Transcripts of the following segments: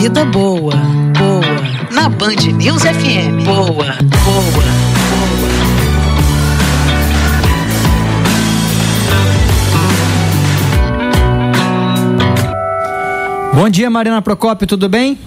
vida boa, boa. Na Band News FM. Boa, boa, boa. Bom dia, Mariana Procópio, tudo bem?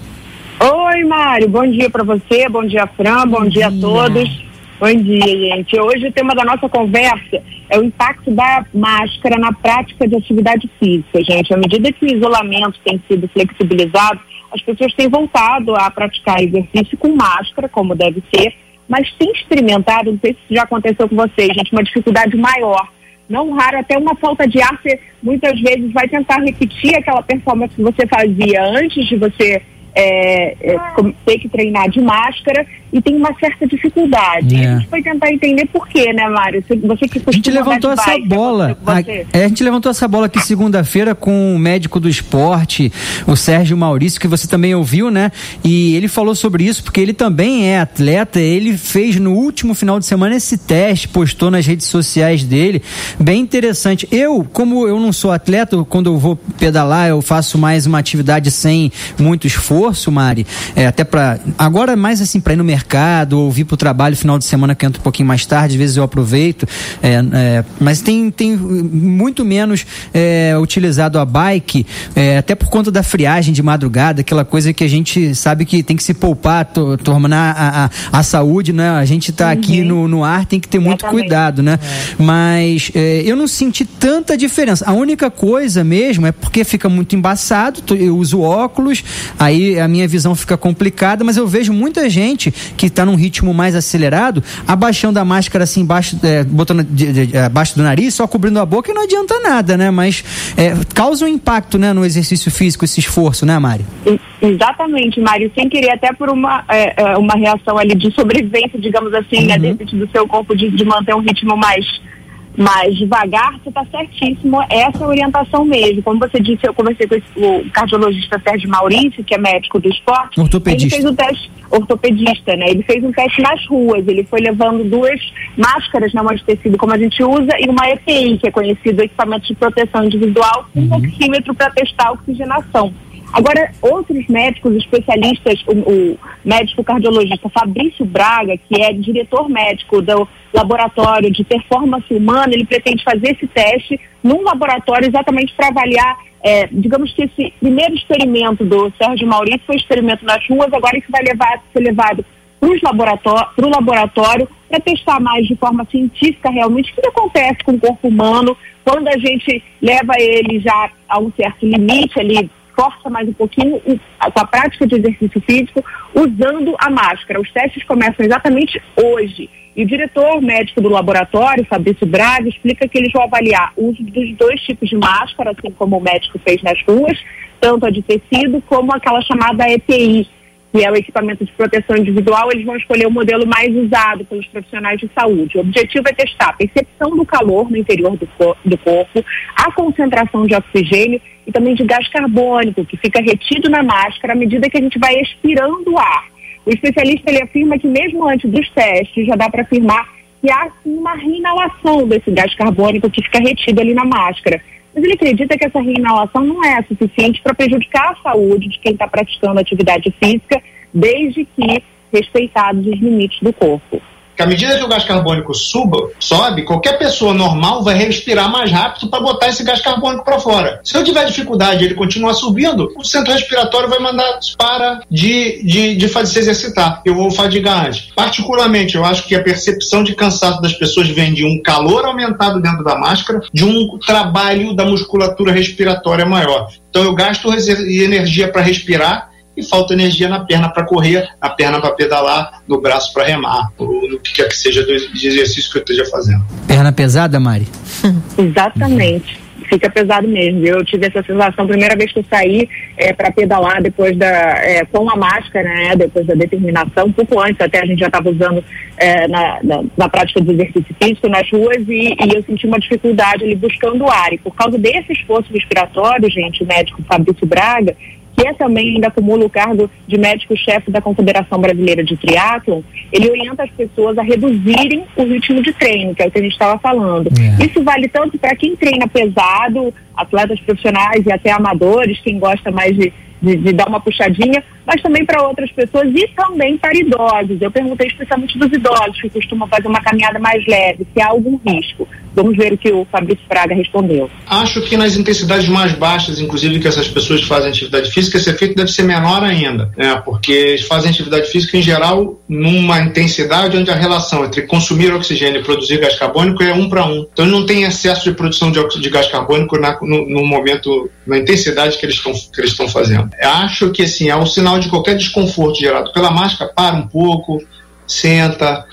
Oi, Mário, bom dia para você, bom dia, Fran, bom, bom dia. dia a todos. Bom dia, gente. Hoje o tema da nossa conversa é o impacto da máscara na prática de atividade física, gente. À medida que o isolamento tem sido flexibilizado, as pessoas têm voltado a praticar exercício com máscara, como deve ser, mas tem experimentado, não sei se já aconteceu com vocês, gente, uma dificuldade maior. Não raro, até uma falta de ar, você muitas vezes vai tentar repetir aquela performance que você fazia antes de você é, é, ter que treinar de máscara e tem uma certa dificuldade. É. a gente foi tentar entender por quê, né, Mário? Você que A gente levantou essa bike, bola. A, é, a, gente levantou essa bola aqui segunda-feira com o médico do esporte, o Sérgio Maurício, que você também ouviu, né? E ele falou sobre isso porque ele também é atleta. Ele fez no último final de semana esse teste, postou nas redes sociais dele. Bem interessante. Eu, como eu não sou atleta, quando eu vou pedalar, eu faço mais uma atividade sem muito esforço, Mari. É, até para agora mais assim para ir no mercado mercado ou vir para o trabalho final de semana que entra um pouquinho mais tarde, às vezes eu aproveito. É, é, mas tem, tem muito menos é, utilizado a bike, é, até por conta da friagem de madrugada, aquela coisa que a gente sabe que tem que se poupar, to, tornar a, a, a, saúde, né? A gente está uhum. aqui no, no ar, tem que ter muito cuidado, né? É. Mas é, eu não senti tanta diferença. A única coisa mesmo é porque fica muito embaçado, eu uso óculos, aí a minha visão fica complicada, mas eu vejo muita gente que está num ritmo mais acelerado, abaixando a máscara assim, embaixo, é, botando de, de, abaixo do nariz, só cobrindo a boca e não adianta nada, né? Mas é, causa um impacto, né, no exercício físico, esse esforço, né, Mari? Exatamente, Mário, sem querer até por uma, é, é uma reação ali de sobrevivência, digamos assim, né, uhum. né, do seu corpo de, de manter um ritmo mais mais devagar, você está certíssimo, essa orientação mesmo. Como você disse, eu conversei com o cardiologista Sérgio Maurício, que é médico do esporte. Ortopedista. Ele fez um teste, ortopedista, né? Ele fez um teste nas ruas, ele foi levando duas máscaras na mão de tecido, como a gente usa, e uma EPI, que é conhecido equipamento de proteção individual, com um oxímetro para testar a oxigenação. Agora, outros médicos especialistas, o, o, médico cardiologista Fabrício Braga, que é diretor médico do laboratório de performance humana, ele pretende fazer esse teste num laboratório exatamente para avaliar, é, digamos que esse primeiro experimento do Sérgio Maurício foi experimento nas ruas, agora isso vai levar, ser levado para o laboratório, laboratório para testar mais de forma científica realmente o que acontece com o corpo humano. Quando a gente leva ele já a um certo limite ali força mais um pouquinho com a prática de exercício físico usando a máscara. Os testes começam exatamente hoje. E o diretor médico do laboratório, Fabrício Braga, explica que eles vão avaliar o uso dos dois tipos de máscara, assim como o médico fez nas ruas, tanto a de tecido como aquela chamada EPI, que é o equipamento de proteção individual, eles vão escolher o modelo mais usado pelos profissionais de saúde. O objetivo é testar a percepção do calor no interior do, do corpo, a concentração de oxigênio e também de gás carbônico, que fica retido na máscara à medida que a gente vai expirando o ar. O especialista ele afirma que mesmo antes dos testes já dá para afirmar que há uma reinalação desse gás carbônico que fica retido ali na máscara. Mas ele acredita que essa reinalação não é suficiente para prejudicar a saúde de quem está praticando atividade física, desde que respeitados os limites do corpo que à medida que o gás carbônico suba, sobe, qualquer pessoa normal vai respirar mais rápido para botar esse gás carbônico para fora. Se eu tiver dificuldade ele continuar subindo, o centro respiratório vai mandar para de, de, de fazer se exercitar. Eu vou fadigar antes. Particularmente, eu acho que a percepção de cansaço das pessoas vem de um calor aumentado dentro da máscara, de um trabalho da musculatura respiratória maior. Então eu gasto energia para respirar e falta energia na perna para correr, na perna para pedalar, no braço para remar, ou no que quer que seja do exercício que eu esteja fazendo. Perna pesada, Mari? Exatamente. Fica pesado mesmo. Eu tive essa sensação, primeira vez que eu saí é, para pedalar depois da. É, com a máscara, né? Depois da determinação, um pouco antes até a gente já estava usando é, na, na, na, prática de exercício físico nas ruas e, e, eu senti uma dificuldade ali buscando ar. E por causa desse esforço respiratório, gente, o médico Fabrício Braga, que é também ainda acumula o cargo de médico-chefe da Confederação Brasileira de Triatlon, ele orienta as pessoas a reduzirem o ritmo de treino, que é o que a gente estava falando. É. Isso vale tanto para quem treina pesado, atletas profissionais e até amadores, quem gosta mais de, de, de dar uma puxadinha, mas também para outras pessoas e também para idosos. Eu perguntei especialmente dos idosos que costumam fazer uma caminhada mais leve, se há algum risco. Vamos ver o que o Fabrício Fraga respondeu. Acho que nas intensidades mais baixas, inclusive que essas pessoas fazem atividade física, esse efeito deve ser menor ainda, né? porque eles fazem atividade física em geral numa intensidade onde a relação entre consumir oxigênio e produzir gás carbônico é um para um. Então não tem excesso de produção de, de gás carbônico na, no, no, momento, na intensidade que eles estão fazendo. Acho que assim, é um sinal de qualquer desconforto gerado pela máscara, para um pouco, senta.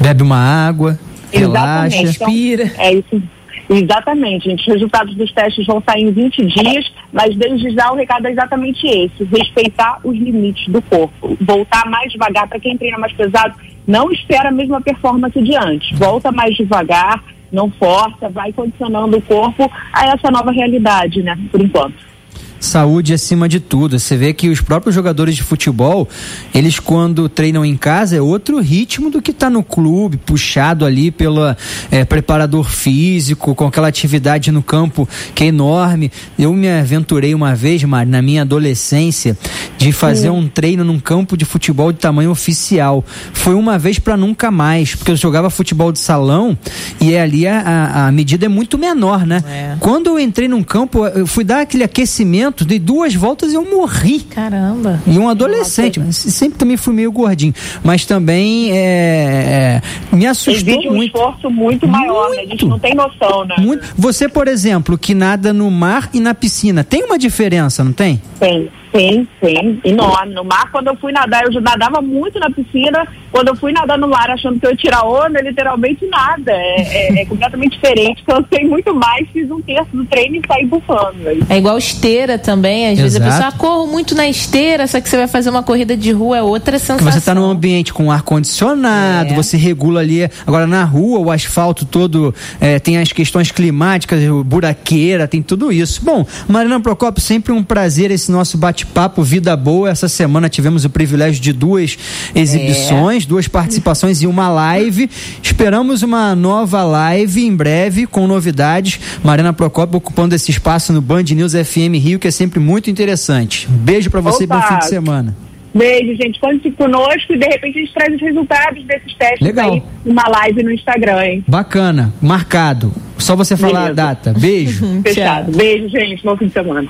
Bebe uma água. Relaxa, então, respira. É isso. Exatamente, gente. Os resultados dos testes vão sair em 20 dias, mas desde já o recado é exatamente esse: respeitar os limites do corpo. Voltar mais devagar. Para quem treina mais pesado, não espera a mesma performance de antes. Volta mais devagar, não força, vai condicionando o corpo a essa nova realidade, né? Por enquanto saúde acima de tudo. Você vê que os próprios jogadores de futebol, eles quando treinam em casa é outro ritmo do que tá no clube, puxado ali pelo é, preparador físico, com aquela atividade no campo que é enorme. Eu me aventurei uma vez, Mari, na minha adolescência, de fazer um treino num campo de futebol de tamanho oficial. Foi uma vez para nunca mais, porque eu jogava futebol de salão e é ali a, a medida é muito menor, né? É. Quando eu entrei num campo, eu fui dar aquele aquecimento dei duas voltas e eu morri. Caramba. E um adolescente, mas sempre também fui meio gordinho. Mas também é, é, me assustou Exige muito. um esforço muito maior, muito. Né? a gente não tem noção, né? Muito. Você, por exemplo, que nada no mar e na piscina, tem uma diferença, não tem? Tem. Sim, sim, enorme. No mar, quando eu fui nadar, eu já nadava muito na piscina. Quando eu fui nadar no mar achando que eu ia tirar onda, literalmente nada. É, é, é completamente diferente. Cansei muito mais, fiz um terço do treino e saí bufando. É igual esteira também. Às Exato. vezes a pessoa ah, corro muito na esteira, só que você vai fazer uma corrida de rua, é outra sensação. Você está num ambiente com ar-condicionado, é. você regula ali. Agora na rua, o asfalto todo é, tem as questões climáticas, buraqueira, tem tudo isso. Bom, Marina Procopio, sempre um prazer esse nosso bate bate-papo Vida Boa. Essa semana tivemos o privilégio de duas exibições, é. duas participações e uma live. Esperamos uma nova live em breve com novidades. Mariana Procópio ocupando esse espaço no Band News FM Rio, que é sempre muito interessante. Um beijo para você Opa. e bom fim de semana. Beijo, gente. Conte conosco e de repente a gente traz os resultados desses testes Legal. aí numa live no Instagram, hein? Bacana. Marcado. Só você falar Beleza. a data. Beijo. Fechado. Beijo, gente. Bom fim de semana.